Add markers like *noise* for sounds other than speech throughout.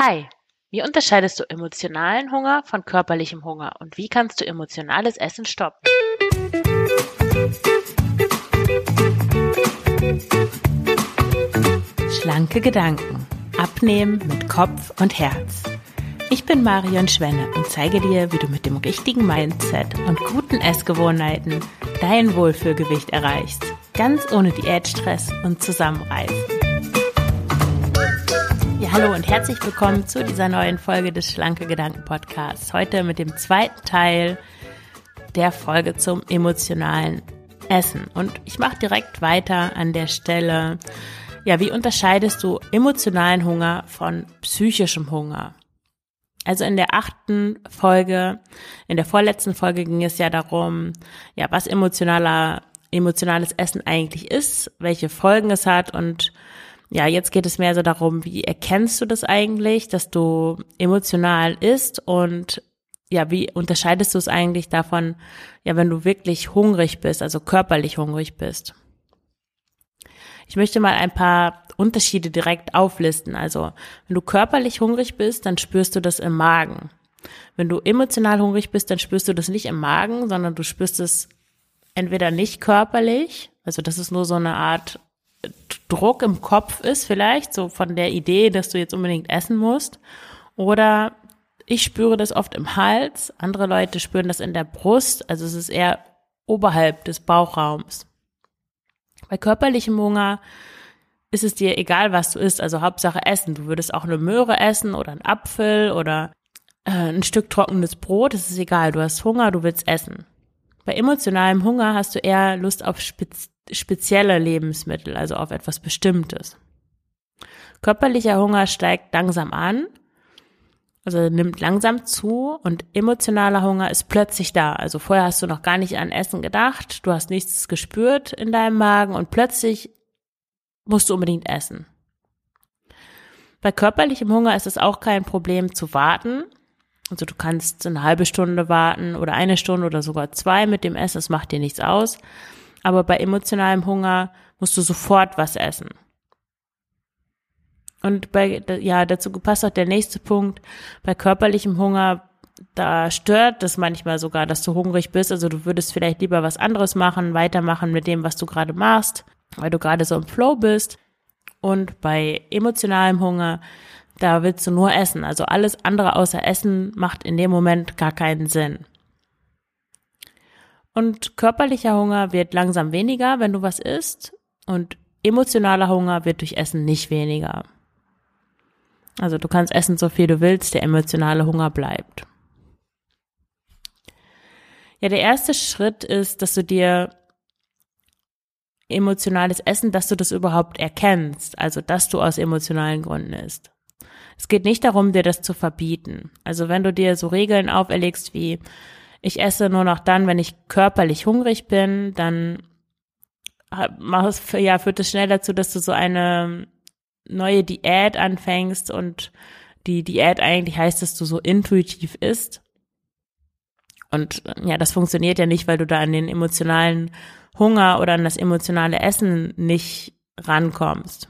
Hi, wie unterscheidest du emotionalen Hunger von körperlichem Hunger und wie kannst du emotionales Essen stoppen? Schlanke Gedanken. Abnehmen mit Kopf und Herz. Ich bin Marion Schwenne und zeige dir, wie du mit dem richtigen Mindset und guten Essgewohnheiten dein Wohlfühlgewicht erreichst. Ganz ohne Diätstress und Zusammenreißen. Hallo und herzlich willkommen zu dieser neuen Folge des Schlanke Gedanken Podcasts. Heute mit dem zweiten Teil der Folge zum emotionalen Essen. Und ich mache direkt weiter an der Stelle. Ja, wie unterscheidest du emotionalen Hunger von psychischem Hunger? Also in der achten Folge, in der vorletzten Folge ging es ja darum, ja, was emotionaler, emotionales Essen eigentlich ist, welche Folgen es hat und ja, jetzt geht es mehr so darum, wie erkennst du das eigentlich, dass du emotional isst und ja, wie unterscheidest du es eigentlich davon, ja, wenn du wirklich hungrig bist, also körperlich hungrig bist? Ich möchte mal ein paar Unterschiede direkt auflisten. Also, wenn du körperlich hungrig bist, dann spürst du das im Magen. Wenn du emotional hungrig bist, dann spürst du das nicht im Magen, sondern du spürst es entweder nicht körperlich, also das ist nur so eine Art Druck im Kopf ist vielleicht, so von der Idee, dass du jetzt unbedingt essen musst. Oder ich spüre das oft im Hals, andere Leute spüren das in der Brust, also es ist eher oberhalb des Bauchraums. Bei körperlichem Hunger ist es dir egal, was du isst, also Hauptsache Essen. Du würdest auch eine Möhre essen oder einen Apfel oder äh, ein Stück trockenes Brot, es ist egal, du hast Hunger, du willst essen. Bei emotionalem Hunger hast du eher Lust auf spez spezielle Lebensmittel, also auf etwas Bestimmtes. Körperlicher Hunger steigt langsam an, also nimmt langsam zu und emotionaler Hunger ist plötzlich da. Also vorher hast du noch gar nicht an Essen gedacht, du hast nichts gespürt in deinem Magen und plötzlich musst du unbedingt essen. Bei körperlichem Hunger ist es auch kein Problem zu warten. Also du kannst eine halbe Stunde warten oder eine Stunde oder sogar zwei mit dem Essen, das macht dir nichts aus. Aber bei emotionalem Hunger musst du sofort was essen. Und bei, ja, dazu passt auch der nächste Punkt. Bei körperlichem Hunger, da stört das manchmal sogar, dass du hungrig bist. Also du würdest vielleicht lieber was anderes machen, weitermachen mit dem, was du gerade machst, weil du gerade so im Flow bist. Und bei emotionalem Hunger, da willst du nur essen. Also alles andere außer Essen macht in dem Moment gar keinen Sinn. Und körperlicher Hunger wird langsam weniger, wenn du was isst. Und emotionaler Hunger wird durch Essen nicht weniger. Also du kannst essen, so viel du willst, der emotionale Hunger bleibt. Ja, der erste Schritt ist, dass du dir emotionales Essen, dass du das überhaupt erkennst, also dass du aus emotionalen Gründen isst. Es geht nicht darum, dir das zu verbieten. Also wenn du dir so Regeln auferlegst wie, ich esse nur noch dann, wenn ich körperlich hungrig bin, dann ja, führt es schnell dazu, dass du so eine neue Diät anfängst und die Diät eigentlich heißt, dass du so intuitiv isst. Und ja, das funktioniert ja nicht, weil du da an den emotionalen Hunger oder an das emotionale Essen nicht rankommst.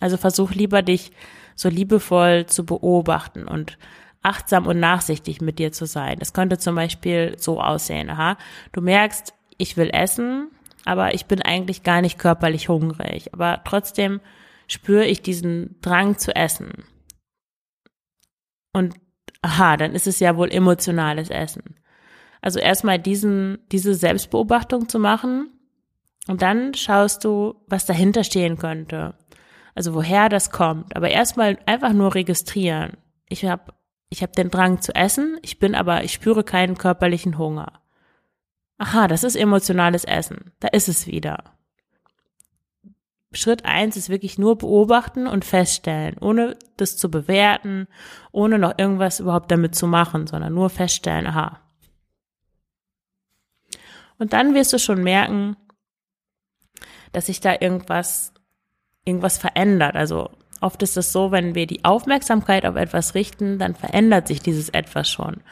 Also versuch lieber dich so liebevoll zu beobachten und achtsam und nachsichtig mit dir zu sein. Das könnte zum Beispiel so aussehen. Aha, du merkst, ich will essen, aber ich bin eigentlich gar nicht körperlich hungrig. Aber trotzdem spüre ich diesen Drang zu essen. Und aha, dann ist es ja wohl emotionales Essen. Also erstmal diesen, diese Selbstbeobachtung zu machen und dann schaust du, was dahinter stehen könnte. Also woher das kommt. Aber erstmal einfach nur registrieren. Ich habe ich hab den Drang zu essen, ich bin aber, ich spüre keinen körperlichen Hunger. Aha, das ist emotionales Essen. Da ist es wieder. Schritt eins ist wirklich nur beobachten und feststellen, ohne das zu bewerten, ohne noch irgendwas überhaupt damit zu machen, sondern nur feststellen, aha. Und dann wirst du schon merken, dass sich da irgendwas, irgendwas verändert. Also oft ist es so, wenn wir die Aufmerksamkeit auf etwas richten, dann verändert sich dieses etwas schon.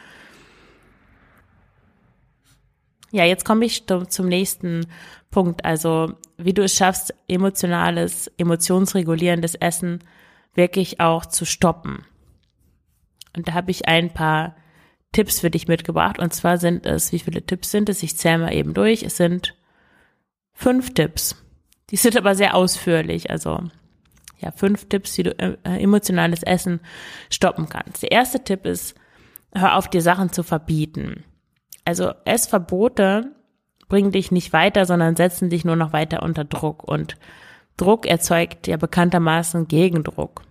Ja, jetzt komme ich zum nächsten Punkt. Also, wie du es schaffst, emotionales, emotionsregulierendes Essen wirklich auch zu stoppen. Und da habe ich ein paar Tipps für dich mitgebracht. Und zwar sind es, wie viele Tipps sind es? Ich zähle mal eben durch. Es sind fünf Tipps. Die sind aber sehr ausführlich. Also ja, fünf Tipps, wie du äh, emotionales Essen stoppen kannst. Der erste Tipp ist, hör auf, dir Sachen zu verbieten. Also Essverbote bringen dich nicht weiter, sondern setzen dich nur noch weiter unter Druck. Und Druck erzeugt ja bekanntermaßen Gegendruck.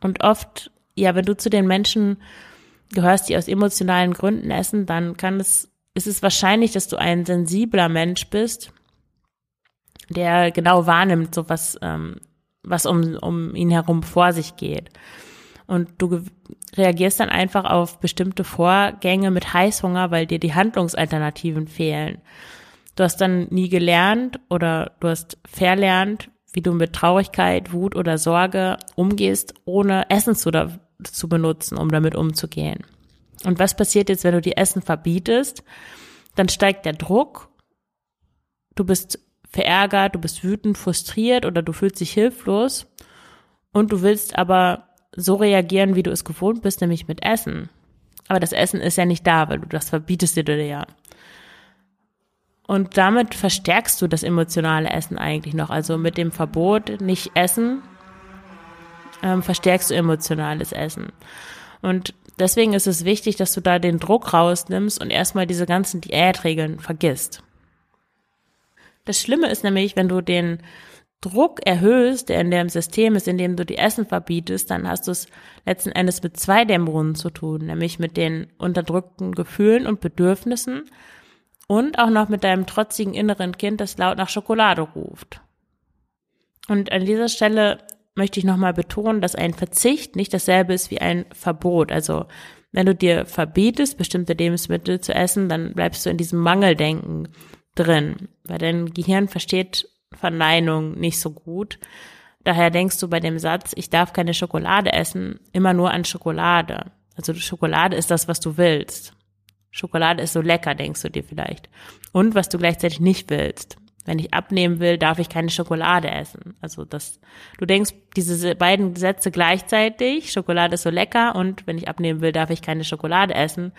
Und oft, ja, wenn du zu den Menschen gehörst, die aus emotionalen Gründen essen, dann kann es, ist es wahrscheinlich, dass du ein sensibler Mensch bist, der genau wahrnimmt, so was, ähm, was um, um ihn herum vor sich geht. Und du reagierst dann einfach auf bestimmte Vorgänge mit Heißhunger, weil dir die Handlungsalternativen fehlen. Du hast dann nie gelernt oder du hast verlernt, wie du mit Traurigkeit, Wut oder Sorge umgehst, ohne Essen zu, zu benutzen, um damit umzugehen. Und was passiert jetzt, wenn du die Essen verbietest? Dann steigt der Druck. Du bist verärgert, du bist wütend, frustriert oder du fühlst dich hilflos. Und du willst aber so reagieren, wie du es gewohnt bist, nämlich mit Essen. Aber das Essen ist ja nicht da, weil du das verbietest dir ja. Und damit verstärkst du das emotionale Essen eigentlich noch. Also mit dem Verbot nicht essen, ähm, verstärkst du emotionales Essen. Und deswegen ist es wichtig, dass du da den Druck rausnimmst und erstmal diese ganzen Diätregeln vergisst. Das Schlimme ist nämlich, wenn du den Druck erhöhst, der in dem System ist, indem du die Essen verbietest, dann hast du es letzten Endes mit zwei Dämmerungen zu tun, nämlich mit den unterdrückten Gefühlen und Bedürfnissen und auch noch mit deinem trotzigen inneren Kind, das laut nach Schokolade ruft. Und an dieser Stelle möchte ich nochmal betonen, dass ein Verzicht nicht dasselbe ist wie ein Verbot. Also wenn du dir verbietest, bestimmte Lebensmittel zu essen, dann bleibst du in diesem Mangeldenken drin, weil dein Gehirn versteht Verneinung nicht so gut. Daher denkst du bei dem Satz, ich darf keine Schokolade essen, immer nur an Schokolade. Also Schokolade ist das, was du willst. Schokolade ist so lecker, denkst du dir vielleicht. Und was du gleichzeitig nicht willst. Wenn ich abnehmen will, darf ich keine Schokolade essen. Also das, du denkst diese beiden Sätze gleichzeitig. Schokolade ist so lecker und wenn ich abnehmen will, darf ich keine Schokolade essen.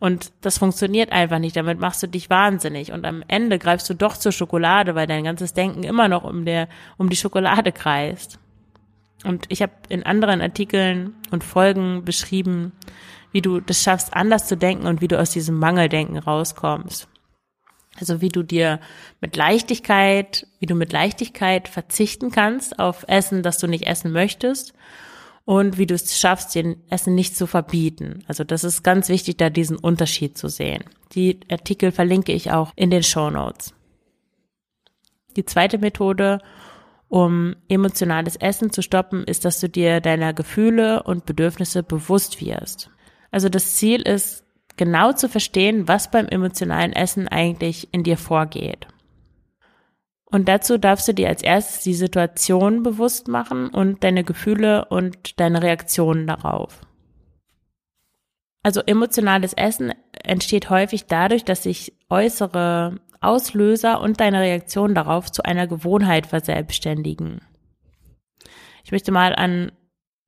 Und das funktioniert einfach nicht. Damit machst du dich wahnsinnig. Und am Ende greifst du doch zur Schokolade, weil dein ganzes Denken immer noch um der, um die Schokolade kreist. Und ich habe in anderen Artikeln und Folgen beschrieben, wie du das schaffst, anders zu denken und wie du aus diesem Mangeldenken rauskommst. Also wie du dir mit Leichtigkeit, wie du mit Leichtigkeit verzichten kannst auf Essen, das du nicht essen möchtest und wie du es schaffst, den Essen nicht zu verbieten. Also das ist ganz wichtig, da diesen Unterschied zu sehen. Die Artikel verlinke ich auch in den Show Notes. Die zweite Methode, um emotionales Essen zu stoppen, ist, dass du dir deiner Gefühle und Bedürfnisse bewusst wirst. Also das Ziel ist, genau zu verstehen, was beim emotionalen Essen eigentlich in dir vorgeht. Und dazu darfst du dir als erstes die Situation bewusst machen und deine Gefühle und deine Reaktionen darauf. Also emotionales Essen entsteht häufig dadurch, dass sich äußere Auslöser und deine Reaktion darauf zu einer Gewohnheit verselbstständigen. Ich möchte mal an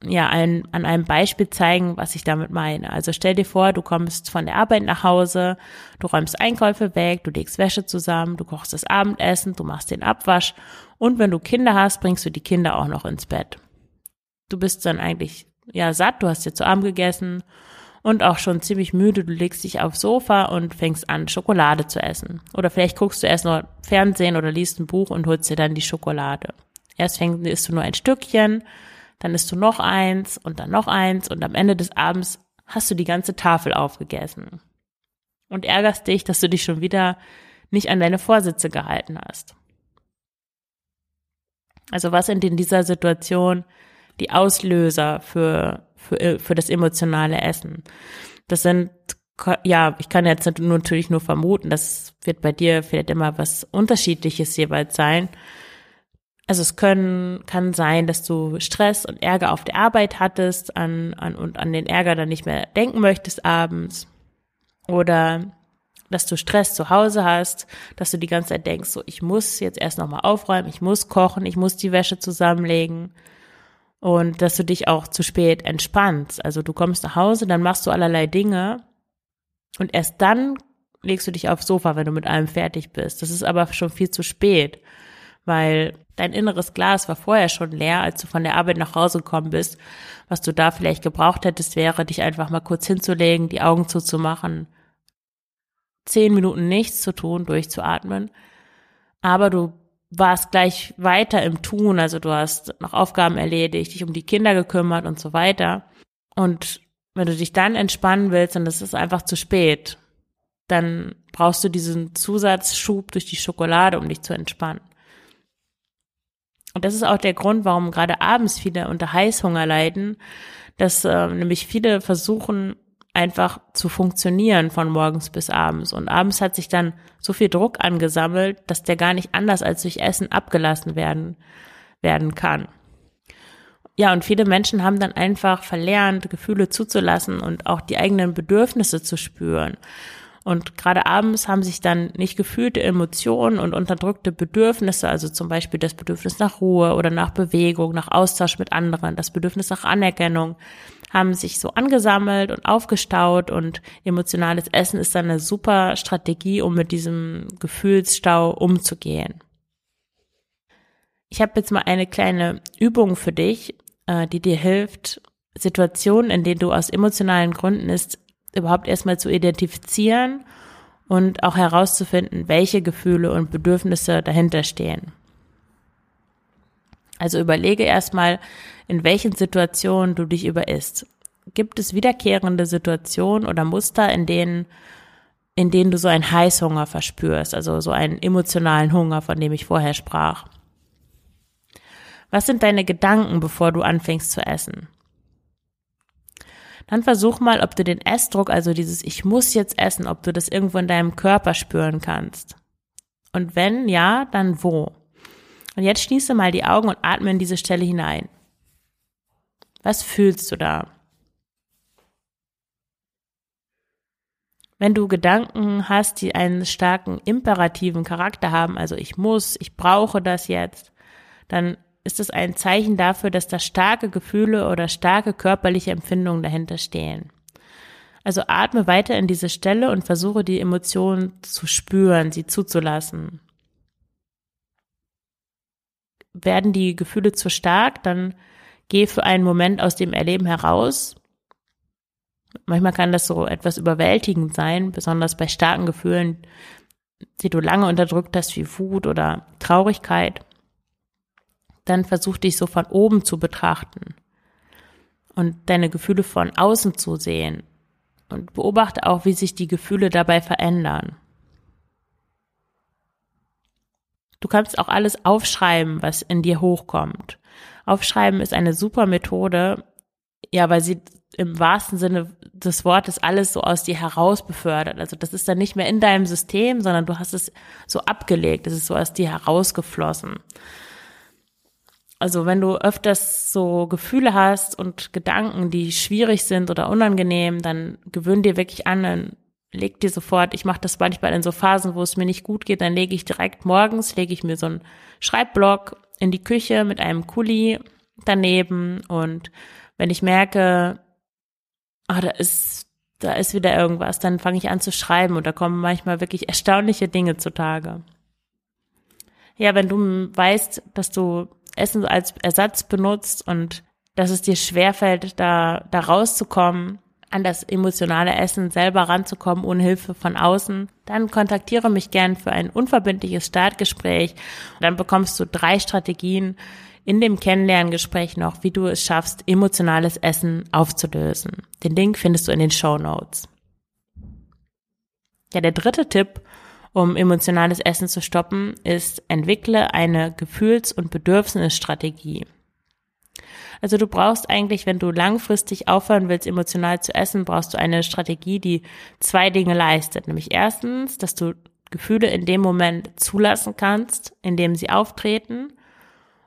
ja, ein, an einem Beispiel zeigen, was ich damit meine. Also stell dir vor, du kommst von der Arbeit nach Hause, du räumst Einkäufe weg, du legst Wäsche zusammen, du kochst das Abendessen, du machst den Abwasch und wenn du Kinder hast, bringst du die Kinder auch noch ins Bett. Du bist dann eigentlich ja satt, du hast dir zu Abend gegessen und auch schon ziemlich müde, du legst dich aufs Sofa und fängst an, Schokolade zu essen. Oder vielleicht guckst du erst noch Fernsehen oder liest ein Buch und holst dir dann die Schokolade. Erst fängst, du nur ein Stückchen, dann isst du noch eins und dann noch eins und am Ende des Abends hast du die ganze Tafel aufgegessen. Und ärgerst dich, dass du dich schon wieder nicht an deine Vorsitze gehalten hast. Also was sind in dieser Situation die Auslöser für, für, für das emotionale Essen? Das sind, ja, ich kann jetzt natürlich nur vermuten, das wird bei dir vielleicht immer was Unterschiedliches jeweils sein. Also es können, kann sein, dass du Stress und Ärger auf der Arbeit hattest an, an, und an den Ärger dann nicht mehr denken möchtest abends. Oder dass du Stress zu Hause hast, dass du die ganze Zeit denkst, so ich muss jetzt erst nochmal aufräumen, ich muss kochen, ich muss die Wäsche zusammenlegen. und dass du dich auch zu spät entspannst. Also du kommst nach Hause, dann machst du allerlei Dinge und erst dann legst du dich aufs Sofa, wenn du mit allem fertig bist. Das ist aber schon viel zu spät, weil dein inneres Glas war vorher schon leer, als du von der Arbeit nach Hause gekommen bist. Was du da vielleicht gebraucht hättest, wäre, dich einfach mal kurz hinzulegen, die Augen zuzumachen, zehn Minuten nichts zu tun, durchzuatmen. Aber du warst gleich weiter im Tun, also du hast noch Aufgaben erledigt, dich um die Kinder gekümmert und so weiter. Und wenn du dich dann entspannen willst und es ist einfach zu spät, dann brauchst du diesen Zusatzschub durch die Schokolade, um dich zu entspannen. Und das ist auch der Grund, warum gerade abends viele unter Heißhunger leiden, dass äh, nämlich viele versuchen, einfach zu funktionieren von morgens bis abends. Und abends hat sich dann so viel Druck angesammelt, dass der gar nicht anders als durch Essen abgelassen werden, werden kann. Ja, und viele Menschen haben dann einfach verlernt, Gefühle zuzulassen und auch die eigenen Bedürfnisse zu spüren. Und gerade abends haben sich dann nicht gefühlte Emotionen und unterdrückte Bedürfnisse, also zum Beispiel das Bedürfnis nach Ruhe oder nach Bewegung, nach Austausch mit anderen, das Bedürfnis nach Anerkennung, haben sich so angesammelt und aufgestaut und emotionales Essen ist dann eine super Strategie, um mit diesem Gefühlsstau umzugehen. Ich habe jetzt mal eine kleine Übung für dich, äh, die dir hilft, Situationen, in denen du aus emotionalen Gründen ist, überhaupt erstmal zu identifizieren und auch herauszufinden, welche Gefühle und Bedürfnisse dahinter stehen. Also überlege erstmal, in welchen Situationen du dich überisst. Gibt es wiederkehrende Situationen oder Muster, in denen, in denen du so einen Heißhunger verspürst, also so einen emotionalen Hunger, von dem ich vorher sprach? Was sind deine Gedanken, bevor du anfängst zu essen? Dann versuch mal, ob du den Essdruck, also dieses Ich muss jetzt essen, ob du das irgendwo in deinem Körper spüren kannst. Und wenn ja, dann wo? Und jetzt schließe mal die Augen und atme in diese Stelle hinein. Was fühlst du da? Wenn du Gedanken hast, die einen starken imperativen Charakter haben, also ich muss, ich brauche das jetzt, dann ist es ein Zeichen dafür, dass da starke Gefühle oder starke körperliche Empfindungen dahinter stehen. Also atme weiter in diese Stelle und versuche die Emotionen zu spüren, sie zuzulassen werden die Gefühle zu stark, dann geh für einen Moment aus dem Erleben heraus. Manchmal kann das so etwas überwältigend sein, besonders bei starken Gefühlen, die du lange unterdrückt hast, wie Wut oder Traurigkeit. Dann versuch dich so von oben zu betrachten und deine Gefühle von außen zu sehen und beobachte auch, wie sich die Gefühle dabei verändern. Du kannst auch alles aufschreiben, was in dir hochkommt. Aufschreiben ist eine super Methode, ja, weil sie im wahrsten Sinne des Wortes alles so aus dir heraus befördert. Also das ist dann nicht mehr in deinem System, sondern du hast es so abgelegt, es ist so aus dir herausgeflossen. Also wenn du öfters so Gefühle hast und Gedanken, die schwierig sind oder unangenehm, dann gewöhn dir wirklich an, leg dir sofort, ich mache das manchmal in so Phasen, wo es mir nicht gut geht, dann lege ich direkt morgens, lege ich mir so einen Schreibblock in die Küche mit einem Kuli daneben und wenn ich merke, ah, da ist, da ist wieder irgendwas, dann fange ich an zu schreiben und da kommen manchmal wirklich erstaunliche Dinge zutage. Ja, wenn du weißt, dass du Essen als Ersatz benutzt und dass es dir schwerfällt, da, da rauszukommen, an das emotionale Essen selber ranzukommen ohne Hilfe von außen, dann kontaktiere mich gern für ein unverbindliches Startgespräch. Dann bekommst du drei Strategien in dem Kennenlerngespräch noch, wie du es schaffst, emotionales Essen aufzulösen. Den Link findest du in den Show Notes. Ja, der dritte Tipp, um emotionales Essen zu stoppen, ist, entwickle eine Gefühls- und Bedürfnisstrategie. Also du brauchst eigentlich, wenn du langfristig aufhören willst, emotional zu essen, brauchst du eine Strategie, die zwei Dinge leistet. Nämlich erstens, dass du Gefühle in dem Moment zulassen kannst, in dem sie auftreten.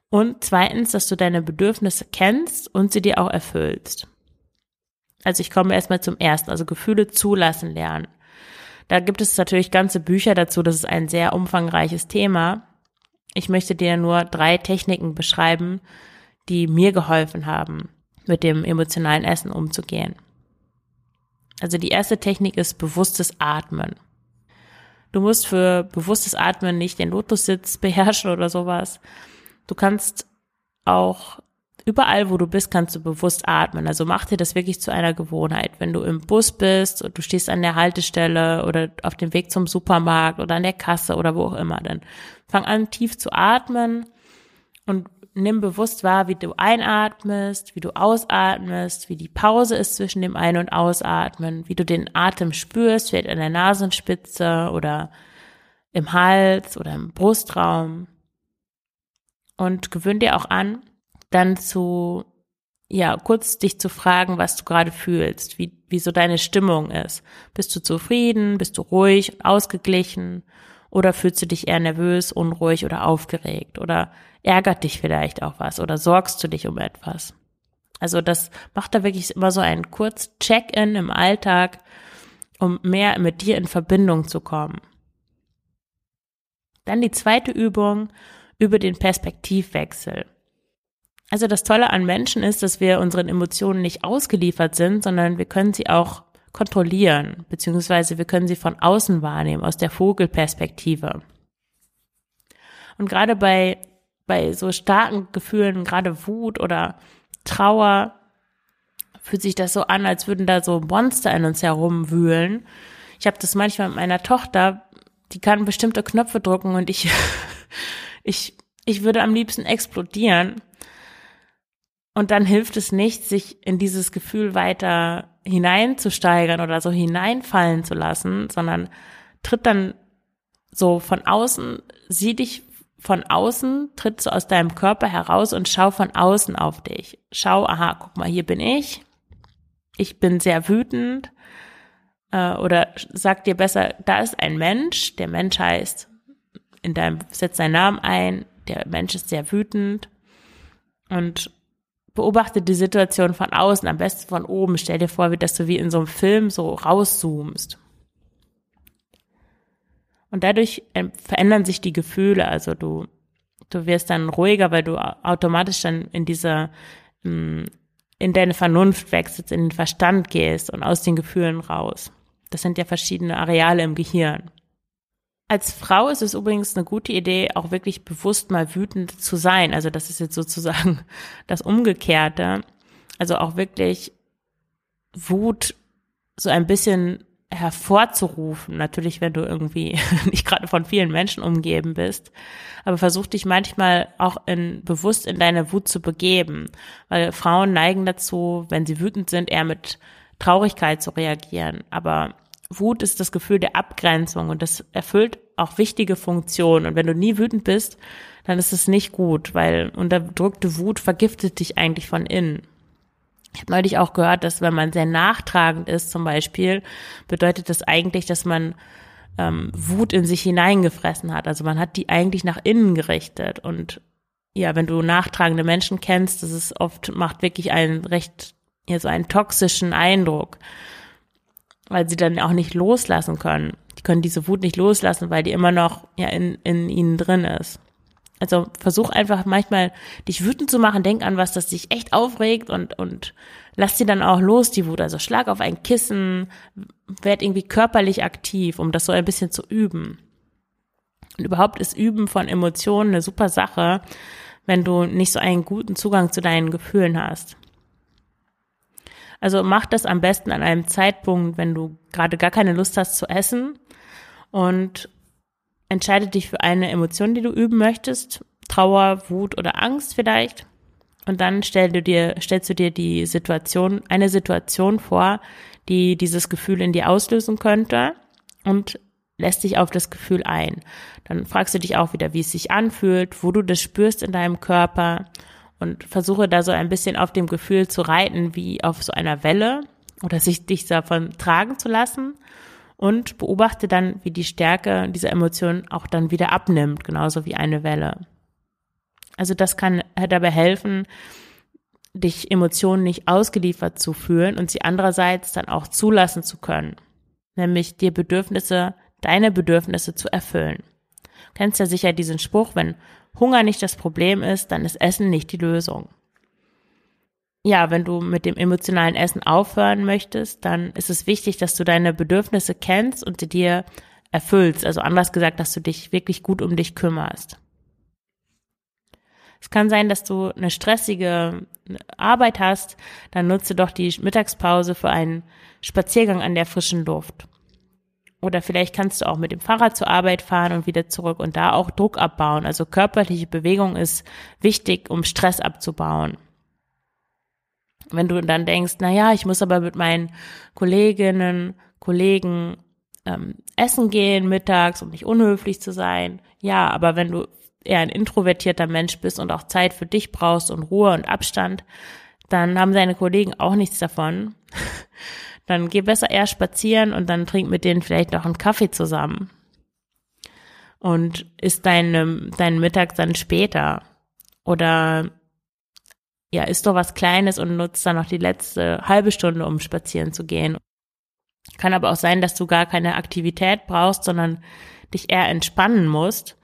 Und zweitens, dass du deine Bedürfnisse kennst und sie dir auch erfüllst. Also ich komme erstmal zum ersten, also Gefühle zulassen lernen. Da gibt es natürlich ganze Bücher dazu, das ist ein sehr umfangreiches Thema. Ich möchte dir nur drei Techniken beschreiben, die mir geholfen haben, mit dem emotionalen Essen umzugehen. Also die erste Technik ist bewusstes Atmen. Du musst für bewusstes Atmen nicht den Lotussitz *laughs* beherrschen oder sowas. Du kannst auch überall, wo du bist, kannst du bewusst atmen. Also mach dir das wirklich zu einer Gewohnheit. Wenn du im Bus bist und du stehst an der Haltestelle oder auf dem Weg zum Supermarkt oder an der Kasse oder wo auch immer, dann fang an tief zu atmen und nimm bewusst wahr, wie du einatmest, wie du ausatmest, wie die Pause ist zwischen dem Ein- und Ausatmen, wie du den Atem spürst, vielleicht an der Nasenspitze oder im Hals oder im Brustraum. Und gewöhn dir auch an, dann zu, ja, kurz dich zu fragen, was du gerade fühlst, wie, wie so deine Stimmung ist. Bist du zufrieden? Bist du ruhig und ausgeglichen? Oder fühlst du dich eher nervös, unruhig oder aufgeregt? Oder ärgert dich vielleicht auch was? Oder sorgst du dich um etwas? Also das macht da wirklich immer so einen kurz Check-in im Alltag, um mehr mit dir in Verbindung zu kommen. Dann die zweite Übung über den Perspektivwechsel. Also das Tolle an Menschen ist, dass wir unseren Emotionen nicht ausgeliefert sind, sondern wir können sie auch kontrollieren, beziehungsweise wir können sie von außen wahrnehmen, aus der Vogelperspektive. Und gerade bei, bei so starken Gefühlen, gerade Wut oder Trauer, fühlt sich das so an, als würden da so Monster in uns herumwühlen. Ich habe das manchmal mit meiner Tochter, die kann bestimmte Knöpfe drücken und ich, *laughs* ich, ich würde am liebsten explodieren. Und dann hilft es nicht, sich in dieses Gefühl weiter hineinzusteigern oder so hineinfallen zu lassen, sondern tritt dann so von außen, sieh dich von außen, tritt so aus deinem Körper heraus und schau von außen auf dich. Schau, aha, guck mal, hier bin ich. Ich bin sehr wütend. Äh, oder sag dir besser, da ist ein Mensch. Der Mensch heißt, in deinem, setz deinen Namen ein. Der Mensch ist sehr wütend. Und beobachte die Situation von außen, am besten von oben. Stell dir vor, wie dass du wie in so einem Film so rauszoomst. Und dadurch ähm, verändern sich die Gefühle. Also du, du wirst dann ruhiger, weil du automatisch dann in dieser, mm, in deine Vernunft wechselst, in den Verstand gehst und aus den Gefühlen raus. Das sind ja verschiedene Areale im Gehirn. Als Frau ist es übrigens eine gute Idee, auch wirklich bewusst mal wütend zu sein. Also das ist jetzt sozusagen *laughs* das Umgekehrte. Also auch wirklich Wut so ein bisschen hervorzurufen. Natürlich, wenn du irgendwie *laughs* nicht gerade von vielen Menschen umgeben bist. Aber versuch dich manchmal auch in, bewusst in deine Wut zu begeben. Weil Frauen neigen dazu, wenn sie wütend sind, eher mit Traurigkeit zu reagieren. Aber Wut ist das Gefühl der Abgrenzung und das erfüllt auch wichtige Funktionen. Und wenn du nie wütend bist, dann ist es nicht gut, weil unterdrückte Wut vergiftet dich eigentlich von innen. Ich habe neulich auch gehört, dass wenn man sehr nachtragend ist zum Beispiel, bedeutet das eigentlich, dass man ähm, Wut in sich hineingefressen hat. Also man hat die eigentlich nach innen gerichtet. Und ja, wenn du nachtragende Menschen kennst, das ist oft, macht wirklich einen recht, ja, so einen toxischen Eindruck weil sie dann auch nicht loslassen können. Können diese Wut nicht loslassen, weil die immer noch ja in, in ihnen drin ist. Also versuch einfach manchmal dich wütend zu machen, denk an was, das dich echt aufregt und, und lass sie dann auch los, die Wut. Also schlag auf ein Kissen, werd irgendwie körperlich aktiv, um das so ein bisschen zu üben. Und überhaupt ist Üben von Emotionen eine super Sache, wenn du nicht so einen guten Zugang zu deinen Gefühlen hast. Also mach das am besten an einem Zeitpunkt, wenn du gerade gar keine Lust hast zu essen und entscheide dich für eine Emotion, die du üben möchtest. Trauer, Wut oder Angst vielleicht. Und dann stell du dir, stellst du dir die Situation, eine Situation vor, die dieses Gefühl in dir auslösen könnte und lässt dich auf das Gefühl ein. Dann fragst du dich auch wieder, wie es sich anfühlt, wo du das spürst in deinem Körper und versuche da so ein bisschen auf dem Gefühl zu reiten, wie auf so einer Welle oder sich dich davon tragen zu lassen und beobachte dann, wie die Stärke dieser Emotion auch dann wieder abnimmt, genauso wie eine Welle. Also das kann dabei helfen, dich Emotionen nicht ausgeliefert zu fühlen und sie andererseits dann auch zulassen zu können, nämlich dir Bedürfnisse, deine Bedürfnisse zu erfüllen. Kennst ja sicher diesen Spruch, wenn Hunger nicht das Problem ist, dann ist Essen nicht die Lösung. ja, wenn du mit dem emotionalen Essen aufhören möchtest, dann ist es wichtig, dass du deine Bedürfnisse kennst und sie dir erfüllst. Also anders gesagt, dass du dich wirklich gut um dich kümmerst. Es kann sein, dass du eine stressige Arbeit hast, dann nutze doch die Mittagspause für einen Spaziergang an der frischen Luft. Oder vielleicht kannst du auch mit dem Fahrrad zur Arbeit fahren und wieder zurück und da auch Druck abbauen. Also körperliche Bewegung ist wichtig, um Stress abzubauen. Wenn du dann denkst, na ja, ich muss aber mit meinen Kolleginnen, Kollegen ähm, essen gehen mittags, um nicht unhöflich zu sein. Ja, aber wenn du eher ein introvertierter Mensch bist und auch Zeit für dich brauchst und Ruhe und Abstand, dann haben deine Kollegen auch nichts davon. *laughs* Dann geh besser eher spazieren und dann trink mit denen vielleicht noch einen Kaffee zusammen. Und isst deinen dein Mittag dann später. Oder ja, isst doch was Kleines und nutzt dann noch die letzte halbe Stunde, um spazieren zu gehen. Kann aber auch sein, dass du gar keine Aktivität brauchst, sondern dich eher entspannen musst.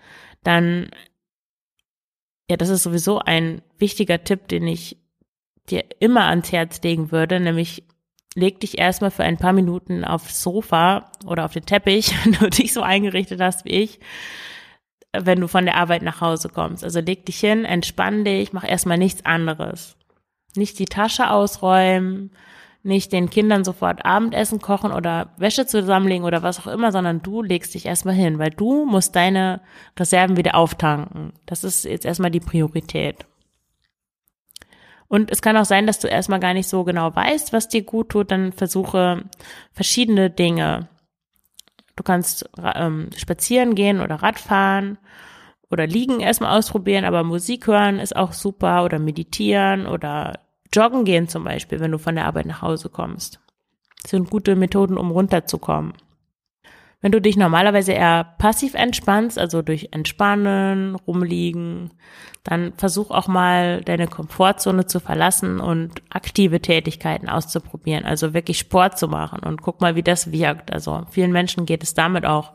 Dann, ja, das ist sowieso ein wichtiger Tipp, den ich dir immer ans Herz legen würde, nämlich leg dich erstmal für ein paar Minuten aufs Sofa oder auf den Teppich, *laughs* wenn du dich so eingerichtet hast wie ich, wenn du von der Arbeit nach Hause kommst. Also leg dich hin, entspann dich, mach erstmal nichts anderes. Nicht die Tasche ausräumen, nicht den Kindern sofort Abendessen kochen oder Wäsche zusammenlegen oder was auch immer, sondern du legst dich erstmal hin, weil du musst deine Reserven wieder auftanken. Das ist jetzt erstmal die Priorität. Und es kann auch sein, dass du erstmal gar nicht so genau weißt, was dir gut tut, dann versuche verschiedene Dinge. Du kannst ähm, spazieren gehen oder Radfahren oder liegen erstmal ausprobieren, aber Musik hören ist auch super oder meditieren oder joggen gehen zum Beispiel, wenn du von der Arbeit nach Hause kommst. Das sind gute Methoden, um runterzukommen. Wenn du dich normalerweise eher passiv entspannst, also durch Entspannen, rumliegen, dann versuch auch mal deine Komfortzone zu verlassen und aktive Tätigkeiten auszuprobieren, also wirklich Sport zu machen und guck mal, wie das wirkt. Also vielen Menschen geht es damit auch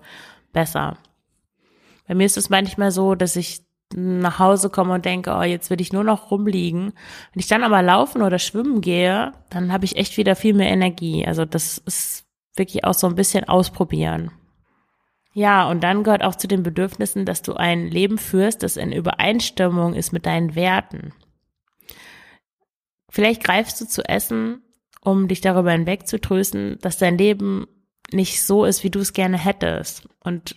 besser. Bei mir ist es manchmal so, dass ich nach Hause komme und denke, oh, jetzt will ich nur noch rumliegen. Wenn ich dann aber laufen oder schwimmen gehe, dann habe ich echt wieder viel mehr Energie. Also das ist wirklich auch so ein bisschen ausprobieren. Ja, und dann gehört auch zu den Bedürfnissen, dass du ein Leben führst, das in Übereinstimmung ist mit deinen Werten. Vielleicht greifst du zu essen, um dich darüber hinwegzutrösten, dass dein Leben nicht so ist, wie du es gerne hättest. Und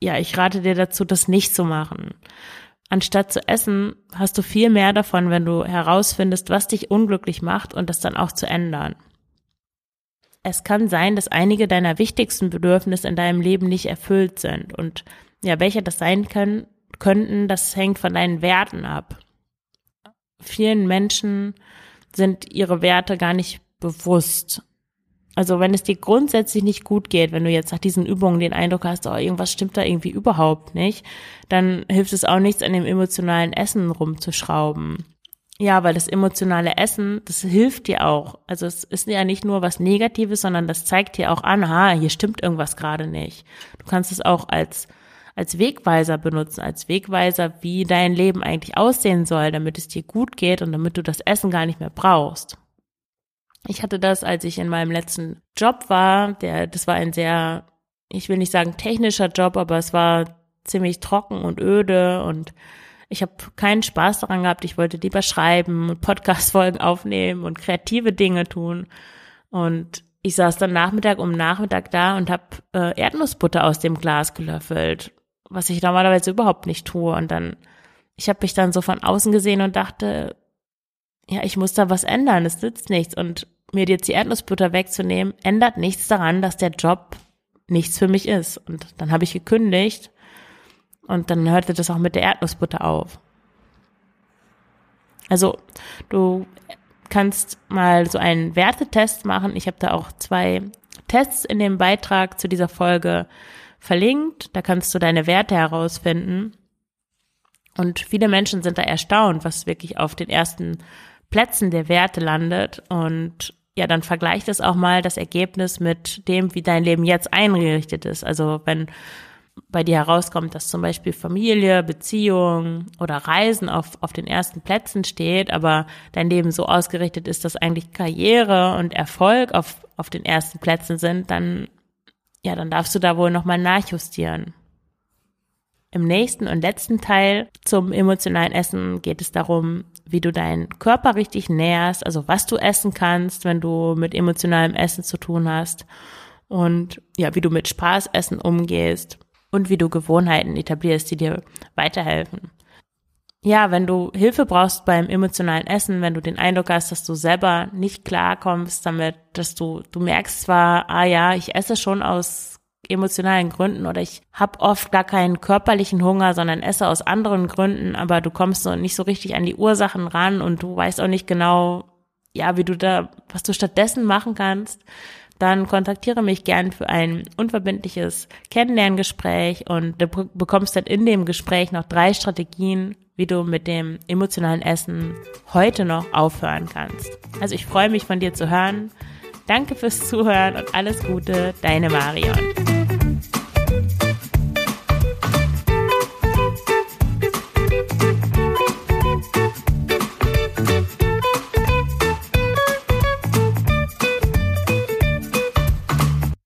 ja, ich rate dir dazu, das nicht zu machen. Anstatt zu essen, hast du viel mehr davon, wenn du herausfindest, was dich unglücklich macht und das dann auch zu ändern. Es kann sein, dass einige deiner wichtigsten Bedürfnisse in deinem Leben nicht erfüllt sind. Und ja, welche das sein können, könnten, das hängt von deinen Werten ab. Vielen Menschen sind ihre Werte gar nicht bewusst. Also wenn es dir grundsätzlich nicht gut geht, wenn du jetzt nach diesen Übungen den Eindruck hast, oh, irgendwas stimmt da irgendwie überhaupt nicht, dann hilft es auch nichts, an dem emotionalen Essen rumzuschrauben. Ja, weil das emotionale Essen, das hilft dir auch. Also es ist ja nicht nur was Negatives, sondern das zeigt dir auch an, ha, hier stimmt irgendwas gerade nicht. Du kannst es auch als als Wegweiser benutzen, als Wegweiser, wie dein Leben eigentlich aussehen soll, damit es dir gut geht und damit du das Essen gar nicht mehr brauchst. Ich hatte das, als ich in meinem letzten Job war, der, das war ein sehr, ich will nicht sagen technischer Job, aber es war ziemlich trocken und öde und ich habe keinen Spaß daran gehabt. Ich wollte lieber schreiben und Podcast-Folgen *laughs* aufnehmen und kreative Dinge tun. Und ich saß dann Nachmittag um Nachmittag da und habe äh, Erdnussbutter aus dem Glas gelöffelt, was ich normalerweise überhaupt nicht tue. Und dann, ich habe mich dann so von außen gesehen und dachte, ja, ich muss da was ändern, es nützt nichts. Und mir jetzt die Erdnussbutter wegzunehmen, ändert nichts daran, dass der Job nichts für mich ist. Und dann habe ich gekündigt und dann hörte das auch mit der Erdnussbutter auf. Also du kannst mal so einen Wertetest machen. Ich habe da auch zwei Tests in dem Beitrag zu dieser Folge verlinkt. Da kannst du deine Werte herausfinden. Und viele Menschen sind da erstaunt, was wirklich auf den ersten Plätzen der Werte landet. Und ja, dann vergleicht es auch mal das Ergebnis mit dem, wie dein Leben jetzt eingerichtet ist. Also wenn bei dir herauskommt, dass zum Beispiel Familie, Beziehung oder Reisen auf, auf den ersten Plätzen steht, aber dein Leben so ausgerichtet ist, dass eigentlich Karriere und Erfolg auf, auf den ersten Plätzen sind, dann, ja, dann darfst du da wohl nochmal nachjustieren. Im nächsten und letzten Teil zum emotionalen Essen geht es darum, wie du deinen Körper richtig näherst, also was du essen kannst, wenn du mit emotionalem Essen zu tun hast und ja, wie du mit Spaßessen umgehst und wie du Gewohnheiten etablierst, die dir weiterhelfen. Ja, wenn du Hilfe brauchst beim emotionalen Essen, wenn du den Eindruck hast, dass du selber nicht klarkommst damit, dass du, du merkst zwar, ah ja, ich esse schon aus emotionalen Gründen oder ich habe oft gar keinen körperlichen Hunger, sondern esse aus anderen Gründen, aber du kommst so nicht so richtig an die Ursachen ran und du weißt auch nicht genau, ja, wie du da, was du stattdessen machen kannst, dann kontaktiere mich gern für ein unverbindliches Kennenlerngespräch und du bekommst dann in dem Gespräch noch drei Strategien, wie du mit dem emotionalen Essen heute noch aufhören kannst. Also ich freue mich von dir zu hören. Danke fürs Zuhören und alles Gute, deine Marion.